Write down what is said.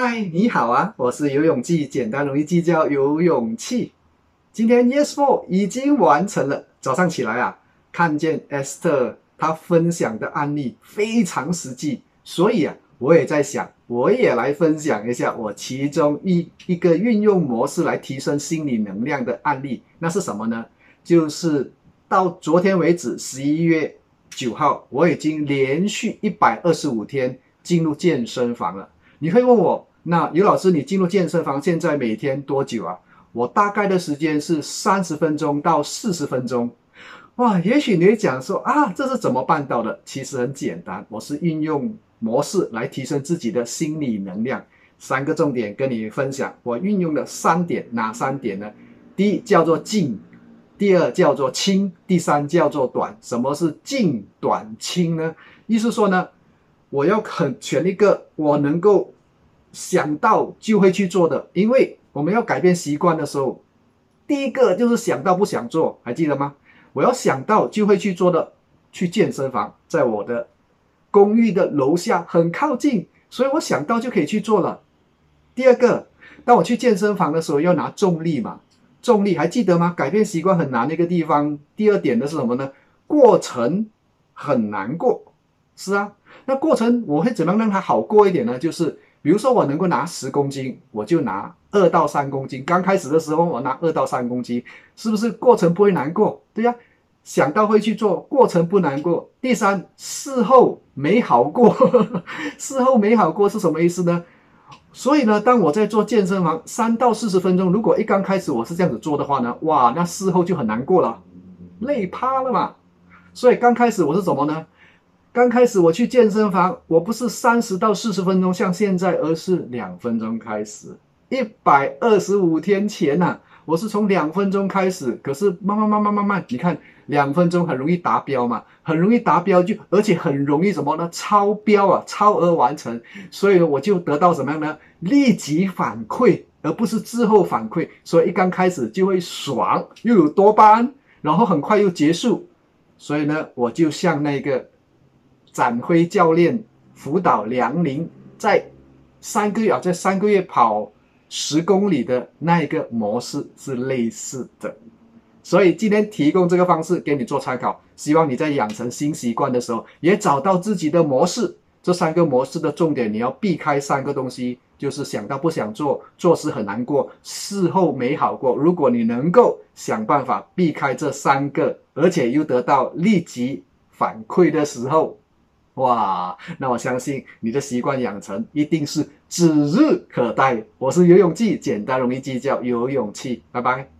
嗨，你好啊，我是游泳记，简单容易记叫游泳器。今天 Yes Four 已经完成了。早上起来啊，看见 Esther 她分享的案例非常实际，所以啊，我也在想，我也来分享一下我其中一一个运用模式来提升心理能量的案例。那是什么呢？就是到昨天为止，十一月九号，我已经连续一百二十五天进入健身房了。你会问我，那尤老师，你进入健身房现在每天多久啊？我大概的时间是三十分钟到四十分钟。哇，也许你会讲说啊，这是怎么办到的？其实很简单，我是运用模式来提升自己的心理能量。三个重点跟你分享，我运用的三点，哪三点呢？第一叫做静，第二叫做轻，第三叫做短。什么是静、短、轻呢？意思说呢，我要很选一个我能够想到就会去做的，因为。我们要改变习惯的时候，第一个就是想到不想做，还记得吗？我要想到就会去做的，去健身房，在我的公寓的楼下很靠近，所以我想到就可以去做了。第二个，当我去健身房的时候要拿重力嘛，重力还记得吗？改变习惯很难的一个地方。第二点的是什么呢？过程很难过，是啊，那过程我会怎么样让它好过一点呢？就是。比如说我能够拿十公斤，我就拿二到三公斤。刚开始的时候我拿二到三公斤，是不是过程不会难过？对呀，想到会去做，过程不难过。第三，事后没好过，事后没好过是什么意思呢？所以呢，当我在做健身房三到四十分钟，如果一刚开始我是这样子做的话呢，哇，那事后就很难过了，累趴了嘛。所以刚开始我是怎么呢？刚开始我去健身房，我不是三十到四十分钟像现在，而是两分钟开始。一百二十五天前呐，我是从两分钟开始，可是慢慢慢慢慢慢，你看两分钟很容易达标嘛，很容易达标就而且很容易什么呢？超标啊，超额完成。所以我就得到什么样呢？立即反馈，而不是滞后反馈。所以一刚开始就会爽，又有多巴胺，然后很快又结束。所以呢，我就像那个。展辉教练辅导梁宁在三个月啊，在三个月跑十公里的那一个模式是类似的，所以今天提供这个方式给你做参考，希望你在养成新习惯的时候也找到自己的模式。这三个模式的重点，你要避开三个东西，就是想到不想做，做事很难过，事后没好过。如果你能够想办法避开这三个，而且又得到立即反馈的时候，哇，那我相信你的习惯养成一定是指日可待。我是游泳记，简单容易记，叫游泳器。拜拜。